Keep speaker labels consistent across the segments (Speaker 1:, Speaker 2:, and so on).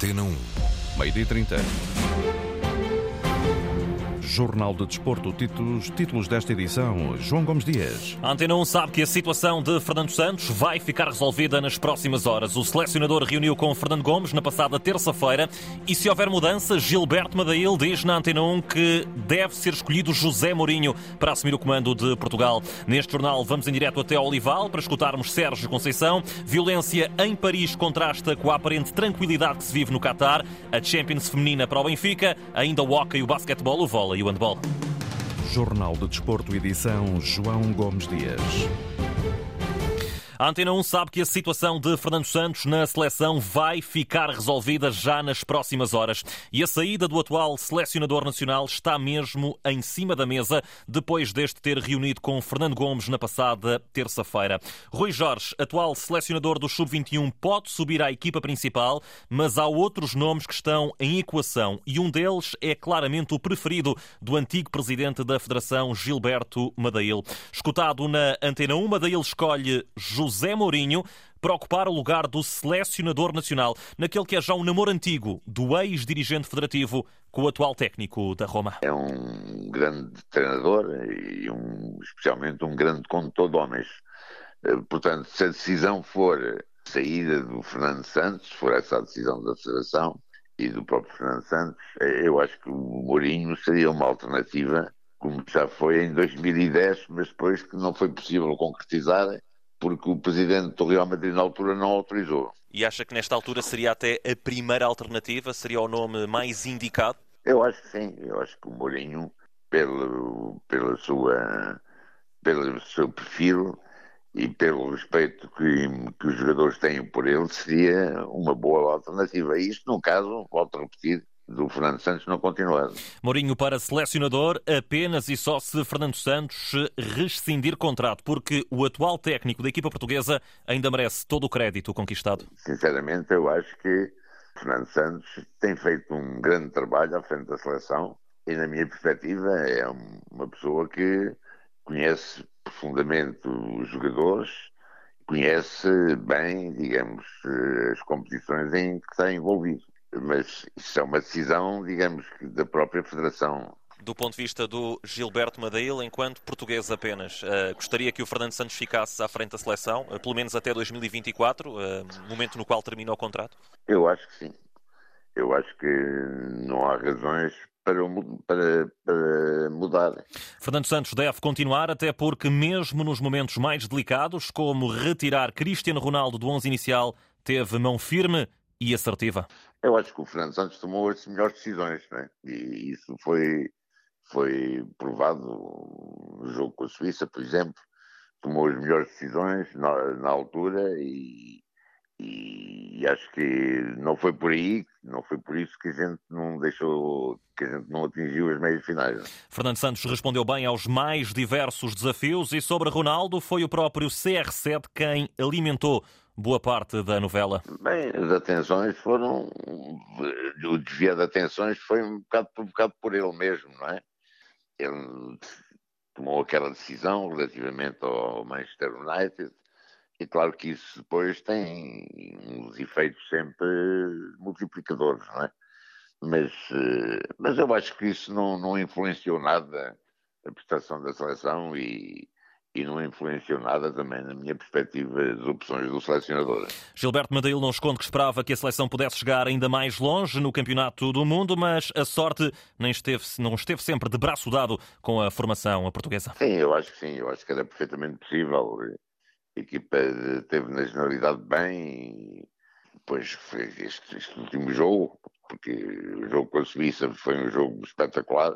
Speaker 1: Antena 1.
Speaker 2: Meio-dia 30. Jornal de Desporto, títulos, títulos desta edição. João Gomes Dias.
Speaker 3: A Antena 1 sabe que a situação de Fernando Santos vai ficar resolvida nas próximas horas. O selecionador reuniu com Fernando Gomes na passada terça-feira e, se houver mudança, Gilberto Madail diz na Antena 1 que deve ser escolhido José Mourinho para assumir o comando de Portugal. Neste jornal, vamos em direto até Olival para escutarmos Sérgio Conceição. Violência em Paris contrasta com a aparente tranquilidade que se vive no Qatar. A Champions feminina para o Benfica, ainda o hockey, o basquetebol, o vôlei e o handball.
Speaker 2: Jornal de Desporto, edição João Gomes Dias.
Speaker 3: A Antena 1 sabe que a situação de Fernando Santos na seleção vai ficar resolvida já nas próximas horas. E a saída do atual selecionador nacional está mesmo em cima da mesa, depois deste ter reunido com Fernando Gomes na passada terça-feira. Rui Jorge, atual selecionador do Sub-21, pode subir à equipa principal, mas há outros nomes que estão em equação e um deles é claramente o preferido do antigo presidente da Federação, Gilberto Madail. Escutado na Antena 1, Madail escolhe José José Mourinho para ocupar o lugar do selecionador nacional, naquele que é já um namoro antigo do ex-dirigente federativo com o atual técnico da Roma.
Speaker 4: É um grande treinador e um, especialmente um grande condutor de homens. Eh, portanto, se a decisão for saída do Fernando Santos, for essa a decisão da Federação e do próprio Fernando Santos, eh, eu acho que o Mourinho seria uma alternativa, como já foi em 2010, mas depois que não foi possível concretizar porque o presidente do Real Madrid na altura não autorizou.
Speaker 3: E acha que nesta altura seria até a primeira alternativa? Seria o nome mais indicado?
Speaker 4: Eu acho que sim. Eu acho que o Mourinho, pelo, pela sua, pelo seu perfil e pelo respeito que, que os jogadores têm por ele, seria uma boa alternativa. Isto, no caso, volto a repetir, do Fernando Santos não continuar.
Speaker 3: Mourinho para selecionador apenas e só se Fernando Santos rescindir contrato, porque o atual técnico da equipa portuguesa ainda merece todo o crédito conquistado.
Speaker 4: Sinceramente, eu acho que Fernando Santos tem feito um grande trabalho à frente da seleção e, na minha perspectiva, é uma pessoa que conhece profundamente os jogadores, conhece bem, digamos, as competições em que está envolvido mas isso é uma decisão, digamos, da própria Federação.
Speaker 3: Do ponto de vista do Gilberto Madeil, enquanto português apenas, uh, gostaria que o Fernando Santos ficasse à frente da seleção, uh, pelo menos até 2024, uh, eh, momento no qual termina o contrato?
Speaker 4: Eu acho que sim. Eu acho que não há razões para, para, para, mudar.
Speaker 3: Fernando Santos deve continuar, até porque, mesmo nos momentos mais delicados, como retirar Cristiano Ronaldo do 11 inicial, teve mão firme e assertiva.
Speaker 4: Eu acho que o Fernando Santos tomou as melhores decisões, né? e isso foi, foi provado no jogo com a Suíça, por exemplo. Tomou as melhores decisões na, na altura e, e, acho que não foi por aí, não foi por isso que a gente não deixou, que a gente não atingiu as meias finais. Né?
Speaker 3: Fernando Santos respondeu bem aos mais diversos desafios e sobre Ronaldo foi o próprio CR7 quem alimentou boa parte da novela?
Speaker 4: Bem, as atenções foram. O desvio de atenções foi um bocado provocado por ele mesmo, não é? Ele tomou aquela decisão relativamente ao Manchester United, e claro que isso depois tem uns efeitos sempre multiplicadores, não é? Mas, eh, mas eu acho que isso não, não influenciou nada a prestação da seleção e, e não influenciou nada também, na minha perspectiva, as opções do selecionador.
Speaker 3: Gilberto Madeil não esconde que esperava que a seleção pudesse chegar ainda mais longe no Campeonato do Mundo, mas a sorte nem esteve, não esteve sempre de braço dado com a formação portuguesa.
Speaker 4: Sim, eu acho que sim, eu acho que era perfeitamente possível. A equipa teve na generalidade bem depois este, este último jogo, porque o jogo com a Suíça foi um jogo espetacular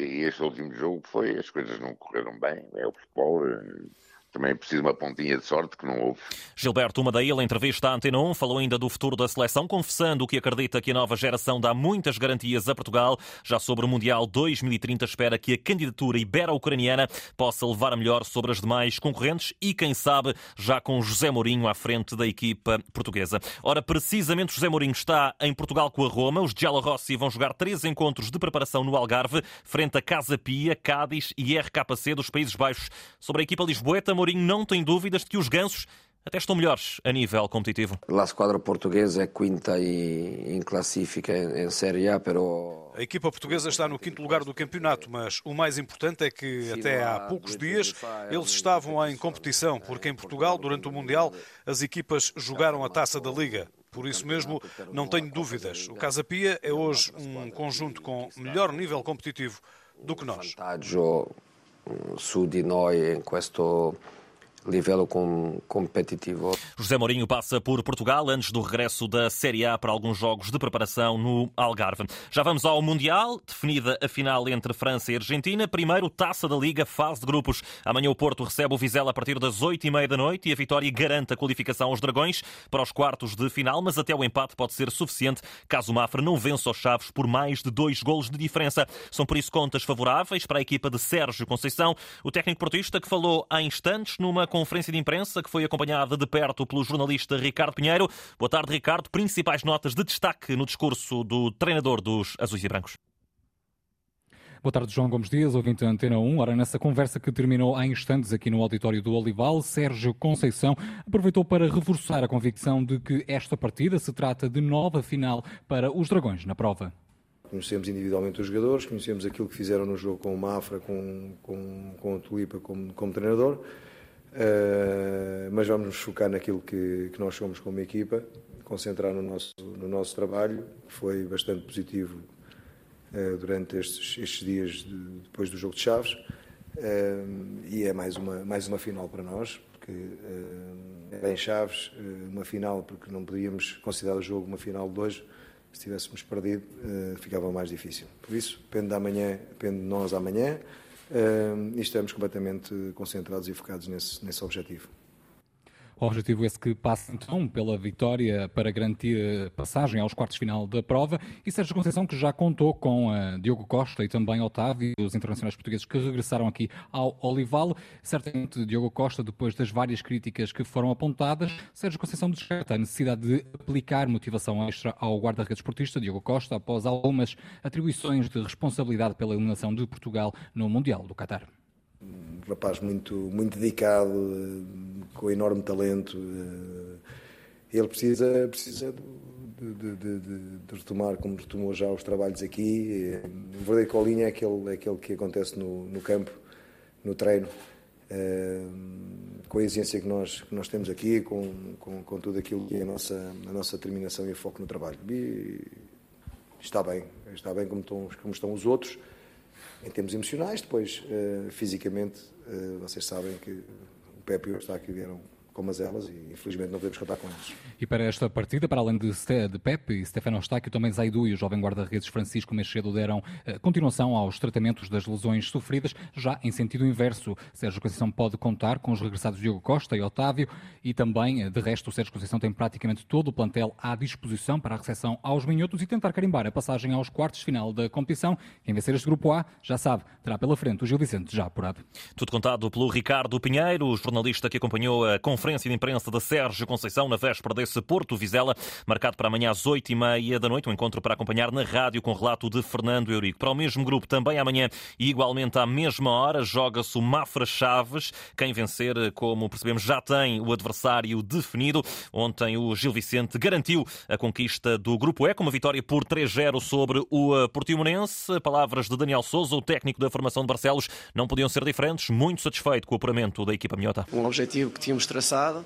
Speaker 4: e este último jogo foi, as coisas não correram bem, é o futebol, eh, também é preciso uma pontinha de sorte que não houve.
Speaker 3: Gilberto Madeira, entrevista à Antena 1, falou ainda do futuro da seleção, confessando que acredita que a nova geração dá muitas garantias a Portugal. Já sobre o Mundial 2030, espera que a candidatura ibero-ucraniana possa levar a melhor sobre as demais concorrentes e, quem sabe, já com José Mourinho à frente da equipa portuguesa. Ora, precisamente José Mourinho está em Portugal com a Roma. Os Giallo Rossi vão jogar três encontros de preparação no Algarve, frente a Casa Pia, Cádiz e RKC dos Países Baixos. Sobre a equipa lisboeta, Mourinho não tem dúvidas de que os gansos até estão melhores a nível competitivo.
Speaker 1: A squadra portuguesa é quinta em classifica em Série A, pero
Speaker 5: a equipa portuguesa está no quinto lugar do campeonato, mas o mais importante é que até há poucos dias eles estavam em competição, porque em Portugal, durante o Mundial, as equipas jogaram a taça da Liga. Por isso mesmo, não tenho dúvidas. O Casa Pia é hoje um conjunto com melhor nível competitivo do que nós.
Speaker 1: Su di noi in questo livello competitivo.
Speaker 3: José Mourinho passa por Portugal antes do regresso da Série A para alguns jogos de preparação no Algarve. Já vamos ao Mundial, definida a final entre França e Argentina. Primeiro, Taça da Liga, fase de grupos. Amanhã o Porto recebe o Vizela a partir das oito e meia da noite e a vitória garante a qualificação aos Dragões para os quartos de final, mas até o empate pode ser suficiente caso o Mafra não vença os Chaves por mais de dois golos de diferença. São por isso contas favoráveis para a equipa de Sérgio Conceição, o técnico portista que falou há instantes numa conferência de imprensa que foi acompanhada de perto pelo jornalista Ricardo Pinheiro. Boa tarde, Ricardo. Principais notas de destaque no discurso do treinador dos Azuis e Brancos.
Speaker 6: Boa tarde, João Gomes Dias, ouvinte da Antena 1. Ora, nessa conversa que terminou há instantes aqui no auditório do Olival, Sérgio Conceição aproveitou para reforçar a convicção de que esta partida se trata de nova final para os Dragões na prova.
Speaker 7: Conhecemos individualmente os jogadores, conhecemos aquilo que fizeram no jogo com o Mafra, com, com, com o Tulipa como, como treinador. Uh, mas vamos nos focar naquilo que, que, nós somos como equipa, concentrar no nosso, no nosso trabalho, que foi bastante positivo uh, durante estes, estes dias de, depois do jogo de Chaves. Uh, e é mais uma, mais uma final para nós, porque em Chaves, uma final, porque não podíamos considerar o jogo uma final de hoje. Se tivéssemos perdido, ficava mais difícil. Por isso, depende, da manhã, depende de nós amanhã e estamos completamente concentrados e focados nesse, nesse objetivo.
Speaker 6: Objetivo esse que passa então pela vitória para garantir passagem aos quartos de final da prova. E Sérgio Conceição que já contou com uh, Diogo Costa e também Otávio, os internacionais portugueses que regressaram aqui ao Olival. Certamente Diogo Costa, depois das várias críticas que foram apontadas, Sérgio Conceição descarta a necessidade de aplicar motivação extra ao guarda-redes esportista Diogo Costa após algumas atribuições de responsabilidade pela eliminação de Portugal no Mundial do Qatar
Speaker 7: um rapaz muito, muito dedicado, eh, com enorme talento. Eh, ele precisa, precisa de, de, de, de, retomar, como retomou já os trabalhos aqui. Eh, o verdadeiro colinha é aquele, é aquele que acontece no, no campo, no treino, com a exigência que nós, que nós temos aqui, com, com, com tudo aquilo que é a nossa, a nossa determinação e foco no trabalho. E está bem, está bem como estão, como estão os outros em termos emocionais, depois uh, fisicamente, uh, vocês sabem que o Pepe e o Eustáquio vieram como as elas e infelizmente não podemos contar com eles.
Speaker 6: E para esta partida, para além de, de Pepe e Stefano Eustáquio, também Zaidu e o jovem guarda-redes Francisco Mexedo deram uh, continuação aos tratamentos das lesões sofridas, já em sentido inverso. Sérgio Conceição pode contar com os regressados Diogo Costa e Otávio e também, uh, de resto, o Sérgio Conceição tem praticamente todo o plantel à disposição para a recepção aos minhotos e tentar carimbar a passagem aos quartos de final da competição. Quem vencer este grupo A, já sabe, terá pela frente o Gil Vicente já apurado.
Speaker 3: Tudo contado pelo Ricardo Pinheiro, o jornalista que acompanhou a conferência conferência de imprensa de Sérgio Conceição na véspera desse Porto Vizela, marcado para amanhã às oito e meia da noite, um encontro para acompanhar na rádio com relato de Fernando Eurico. Para o mesmo grupo, também amanhã e igualmente à mesma hora, joga-se o Mafra Chaves. Quem vencer, como percebemos, já tem o adversário definido. Ontem o Gil Vicente garantiu a conquista do Grupo E com uma vitória por 3-0 sobre o eh, Portimonense. Palavras de Daniel Souza, o técnico da formação de Barcelos, não podiam ser diferentes. Muito satisfeito com o apuramento da equipa minhota.
Speaker 8: Um objetivo que tínhamos traçado passada.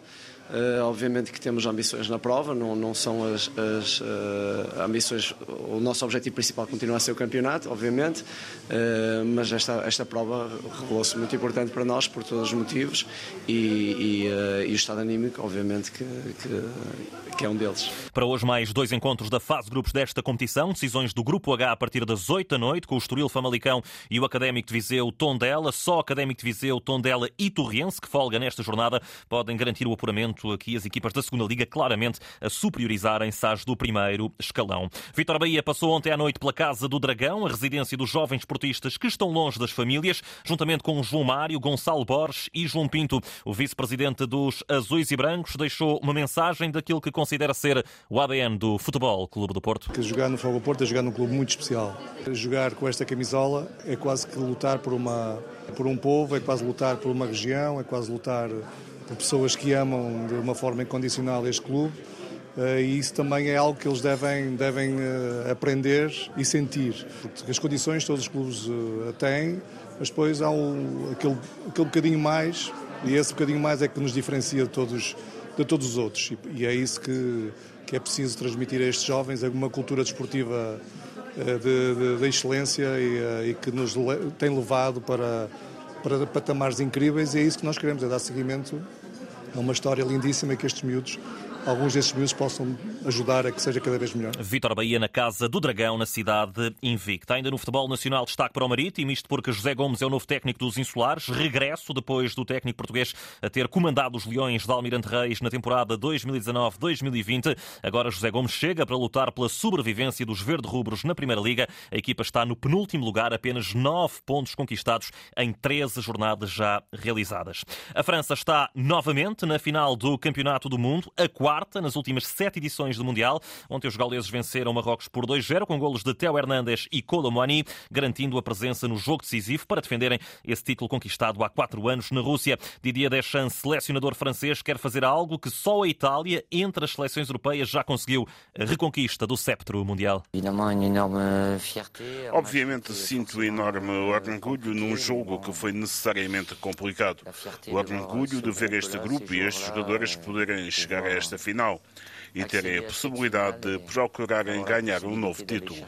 Speaker 8: Uh, obviamente que temos ambições na prova, não, não são as, as uh, ambições, o nosso objetivo principal continua a ser o campeonato, obviamente, uh, mas esta, esta prova revelou-se muito importante para nós por todos os motivos e, e, e o estado anímico, obviamente, que, que, que, é um deles.
Speaker 3: Para hoje, mais dois encontros da fase grupos desta competição, decisões do Grupo H a partir das 8 da noite, com o Estoril Famalicão e o Académico de Viseu Tondela, só Académico de Viseu, Tondela e Torriense, que folga nesta jornada, podem garantir o apuramento momento aqui as equipas da segunda Liga claramente a superiorizarem-se às do primeiro escalão. Vitor Bahia passou ontem à noite pela Casa do Dragão, a residência dos jovens esportistas que estão longe das famílias, juntamente com João Mário, Gonçalo Borges e João Pinto. O vice-presidente dos Azuis e Brancos deixou uma mensagem daquilo que considera ser o ADN do Futebol Clube do Porto.
Speaker 9: Que jogar no do Porto é jogar num clube muito especial. Jogar com esta camisola é quase que lutar por uma por um povo, é quase lutar por uma região, é quase lutar por pessoas que amam de uma forma incondicional este clube. Uh, e isso também é algo que eles devem, devem uh, aprender e sentir. Porque as condições todos os clubes uh, têm, mas depois há um, aquele, aquele bocadinho mais, e esse bocadinho mais é que nos diferencia de todos, de todos os outros. E, e é isso que, que é preciso transmitir a estes jovens, alguma cultura desportiva de, de, de excelência e, e, que nos tem levado para, para patamares incríveis, e é isso que nós queremos, é dar seguimento a uma história lindíssima que estes miúdos alguns desses miúdos possam ajudar a que seja cada vez melhor.
Speaker 3: Vítor Bahia na Casa do Dragão, na cidade invicta. Ainda no futebol nacional, destaque para o Marítimo, isto porque José Gomes é o novo técnico dos Insulares, regresso depois do técnico português a ter comandado os Leões de Almirante Reis na temporada 2019-2020. Agora José Gomes chega para lutar pela sobrevivência dos verde-rubros na Primeira Liga. A equipa está no penúltimo lugar, apenas nove pontos conquistados em 13 jornadas já realizadas. A França está novamente na final do Campeonato do Mundo, a quarta quarta nas últimas sete edições do Mundial. Ontem os gauleses venceram Marrocos por 2-0 com golos de Theo Hernandes e Colomani, garantindo a presença no jogo decisivo para defenderem esse título conquistado há quatro anos na Rússia. Didier Deschamps, selecionador francês, quer fazer algo que só a Itália, entre as seleções europeias, já conseguiu a reconquista do sceptro mundial.
Speaker 10: Obviamente sinto enorme orgulho num jogo que foi necessariamente complicado. O orgulho de ver este grupo e estes jogadores poderem chegar a esta final e terem a possibilidade de procurarem ganhar um novo título.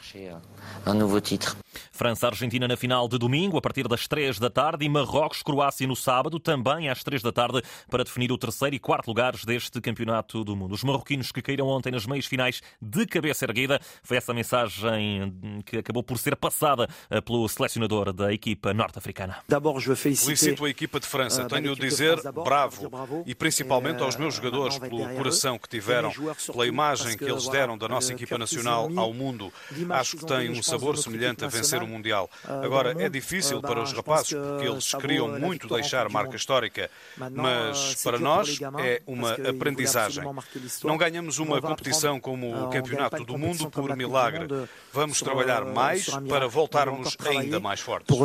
Speaker 3: França-Argentina na final de domingo, a partir das 3 da tarde, e Marrocos-Croácia no sábado, também às 3 da tarde, para definir o terceiro e quarto lugares deste Campeonato do Mundo. Os marroquinos que caíram ontem nas meias finais de cabeça erguida, foi essa mensagem que acabou por ser passada eh, pelo selecionador da equipa norte-africana.
Speaker 5: Felicito a equipa de França. Euh, Tenho de dizer bravo, e principalmente aos meus euh, jogadores pelo coração que tiveram, pela imagem que eles deram da nossa euh, equipa nacional ao mundo. Acho que tem um sabor semelhante a vencer o Mundial. Ah, Agora, é difícil para os rapazes porque eles queriam muito deixar marca histórica, mas para nós é uma aprendizagem. Não ganhamos uma competição como o Campeonato do Mundo por milagre. Vamos trabalhar mais para voltarmos ainda mais fortes.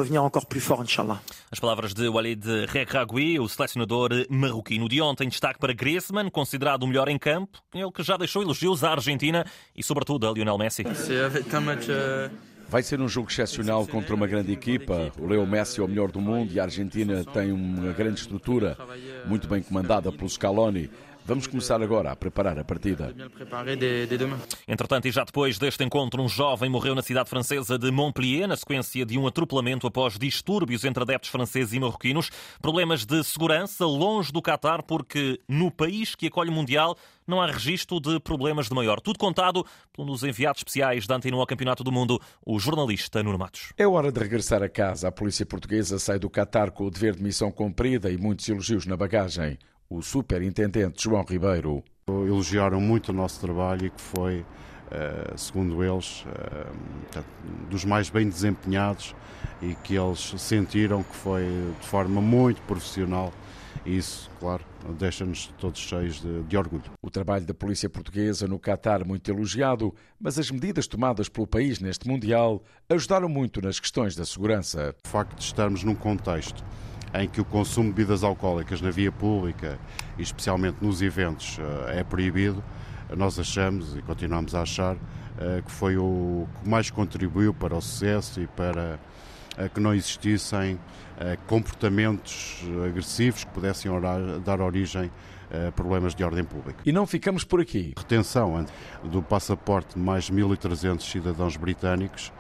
Speaker 3: As palavras de Walid Regragui, o selecionador marroquino de ontem, destaque para Griezmann, considerado o melhor em campo, ele que já deixou elogios à Argentina e, sobretudo, a Lionel Messi.
Speaker 11: Vai ser um jogo excepcional contra uma grande equipa. O Leo Messi é o melhor do mundo e a Argentina tem uma grande estrutura, muito bem comandada pelo Scaloni. Vamos começar agora a preparar a partida.
Speaker 3: Entretanto, e já depois deste encontro, um jovem morreu na cidade francesa de Montpellier, na sequência de um atropelamento após distúrbios entre adeptos franceses e marroquinos. Problemas de segurança longe do Qatar, porque no país que acolhe o Mundial não há registro de problemas de maior. Tudo contado pelos enviados especiais da Antena ao Campeonato do Mundo, o jornalista Nuno Matos.
Speaker 11: É hora de regressar a casa. A polícia portuguesa sai do Qatar com o dever de missão cumprida e muitos elogios na bagagem o superintendente João Ribeiro.
Speaker 12: Elogiaram muito o nosso trabalho e que foi, eh, segundo eles, eh, dos mais bem desempenhados e que eles sentiram que foi de forma muito profissional e isso, claro, deixa-nos todos cheios de, de, orgulho.
Speaker 11: O trabalho da polícia portuguesa no Catar muito elogiado, mas as medidas tomadas pelo país neste Mundial ajudaram muito nas questões da segurança.
Speaker 12: O facto de estarmos num contexto em que o consumo de bebidas alcoólicas na via pública e especialmente nos eventos eh, é proibido, nós achamos e continuamos a achar eh, que foi o que mais contribuiu para o sucesso e para eh, que não existissem comportamentos agressivos que pudessem dar origem a problemas de ordem pública.
Speaker 11: E não ficamos por aqui.
Speaker 12: Retenção do passaporte de mais 1.300 cidadãos britânicos,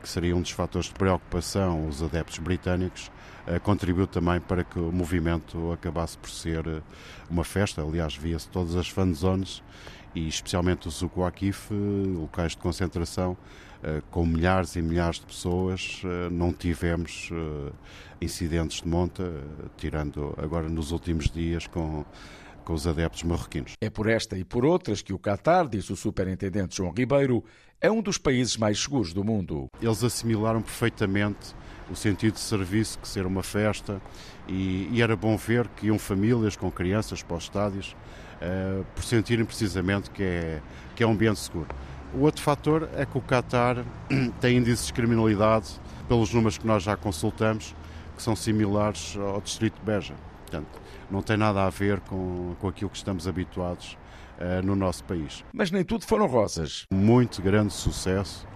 Speaker 12: que seria um dos fatores de preocupação os adeptos britânicos, eh, contribuiu também para que o movimento acabasse por ser eh, uma festa. Aliás, via-se todas as fanzones e especialmente os Zucuaquif, locais de concentração, eh, com milhares e milhares de pessoas, não tivemos incidentes de monta, tirando agora nos últimos dias com com os adeptos marroquinos.
Speaker 11: É por esta e por outras que o Qatar, diz o superintendente João Ribeiro, é um dos países mais seguros do mundo.
Speaker 12: Eles assimilaram perfeitamente o sentido de serviço, que ser uma festa, e, e era bom ver que iam famílias com crianças para os estádios, uh, por sentirem precisamente que é, que é um ambiente seguro. O outro fator é que o Qatar tem índices de criminalidade, pelos números que nós já consultamos, que são similares ao Distrito de Beja. Portanto, não tem nada a ver com, com aquilo que estamos habituados uh, no nosso país.
Speaker 11: Mas nem tudo foram rosas.
Speaker 12: Muito grande sucesso,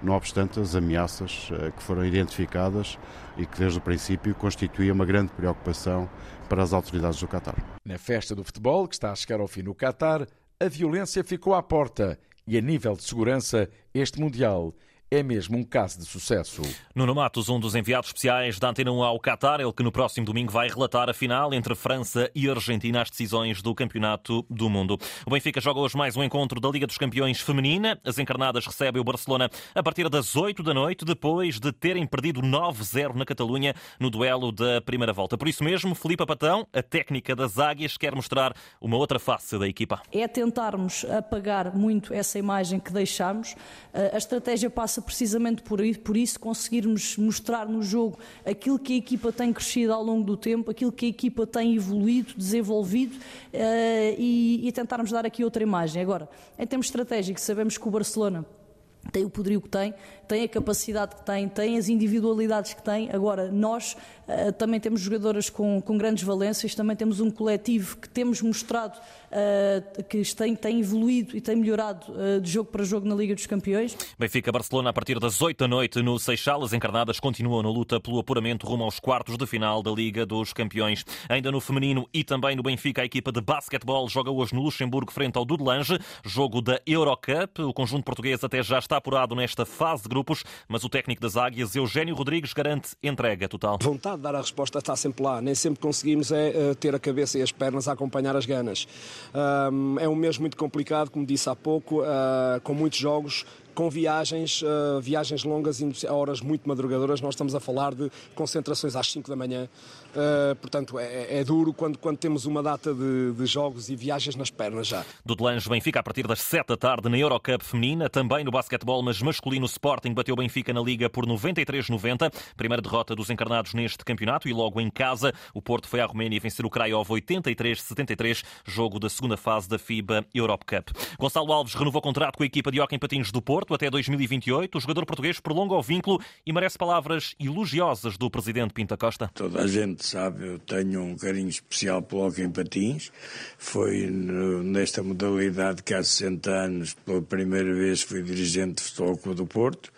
Speaker 12: não obstante as ameaças uh, que foram identificadas e que desde o princípio constituía uma grande preocupação para as autoridades do Qatar.
Speaker 11: Na festa do futebol, que está a chegar ao fim no Qatar, a violência ficou à porta e, a nível de segurança, este Mundial é mesmo um caso de sucesso.
Speaker 3: Nuno Matos, um dos enviados especiais da Antena 1 ao Qatar, ele que no próximo domingo vai relatar a final entre França e Argentina as decisões do Campeonato do Mundo. O Benfica joga hoje mais um encontro da Liga dos Campeões Feminina. As encarnadas recebem o Barcelona a partir das 8 da noite, depois de terem perdido 9-0 na Catalunha no duelo da primeira volta. Por isso mesmo, Filipe Patão, a técnica das Águias, quer mostrar uma outra face da equipa.
Speaker 13: É tentarmos apagar muito essa imagem que deixamos. A estratégia passa precisamente por, isso conseguirmos mostrar no jogo aquilo que a equipa tem crescido ao longo do tempo, aquilo que a equipa tem evoluído, desenvolvido uh, e, e tentarmos dar aqui outra imagem. Agora, em termos estratégicos, sabemos que o Barcelona tem o poderio que tem, tem a capacidade que tem, tem as individualidades que tem. Agora, nós uh, também temos jogadoras com, com, grandes valências, também temos um coletivo que temos mostrado uh, que tem, tem, evoluído e tem melhorado uh, de jogo para jogo na Liga dos Campeões.
Speaker 3: Benfica-Barcelona a partir das 8 da noite no Seixal. As encarnadas continuam na luta pelo apuramento rumo aos quartos de final da Liga dos Campeões. Ainda no feminino e também no Benfica, a equipa de basquetebol joga hoje no Luxemburgo frente ao Dudelange, jogo da Eurocup. O conjunto português até já está apurado nesta fase de grupos, mas o técnico das Águias, Eugênio Rodrigues, garante entrega total.
Speaker 14: Vontade de dar a resposta está sempre lá. Nem sempre conseguimos é, eh, ter a cabeça e as pernas a acompanhar as ganas. é um mês muito complicado, como disse há pouco, ah, com muitos jogos, com viagens, uh, viagens longas e horas muito madrugadoras. Nós estamos a falar de concentrações às 5 da manhã. Uh, portanto, é, é, duro quando, quando temos uma data de, de, jogos e viagens nas pernas já.
Speaker 3: Do Delange, Benfica a partir das 7 da tarde na Eurocup feminina, também no basquetebol, mas masculino Sporting bateu Benfica na Liga por 93-90. Primeira derrota dos encarnados neste campeonato e logo em casa o Porto foi à Roménia vencer o Craiova 83-73, jogo da segunda fase da FIBA Europe Cup. Gonçalo Alves renovou contrato com a equipa de Hockey Patins do Porto Porto até 2028. O jogador português prolonga o vínculo e merece palavras elogiosas do presidente Pinta Costa.
Speaker 15: Toda a gente sabe, eu tenho um carinho especial pelo hockey em patins. Foi nesta modalidade que há 60 anos, pela primeira vez, fui dirigente de futebol do Porto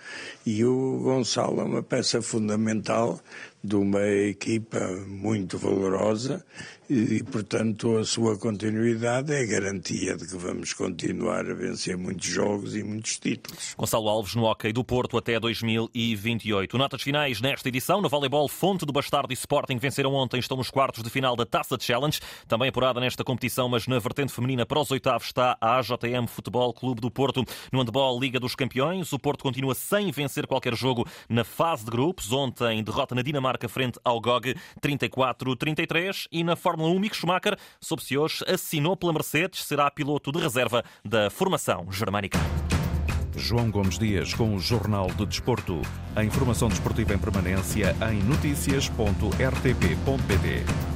Speaker 15: e o Gonçalo é uma peça fundamental de uma equipa muito valorosa e, portanto, a sua continuidade é garantia de que vamos continuar a vencer muitos jogos e muitos títulos.
Speaker 3: Gonçalo Alves no Hockey do Porto até 2028. Notas finais nesta edição. No voleibol, Fonte do Bastardo e Sporting venceram ontem, estão nos quartos de final da Taça Challenge. Também apurada nesta competição, mas na vertente feminina para os oitavos está a AJM Futebol Clube do Porto. No handball, Liga dos Campeões, o Porto continua sem vencer qualquer jogo na fase de grupos. Ontem, derrota na Dinamarca frente ao GOG 34-33 e na Fórmula 1, Mick Schumacher, soube-se hoje, assinou pela Mercedes, será piloto de reserva da formação germânica.
Speaker 2: João Gomes Dias com o Jornal de Desporto. A informação desportiva em permanência em notícias.rtp.pt.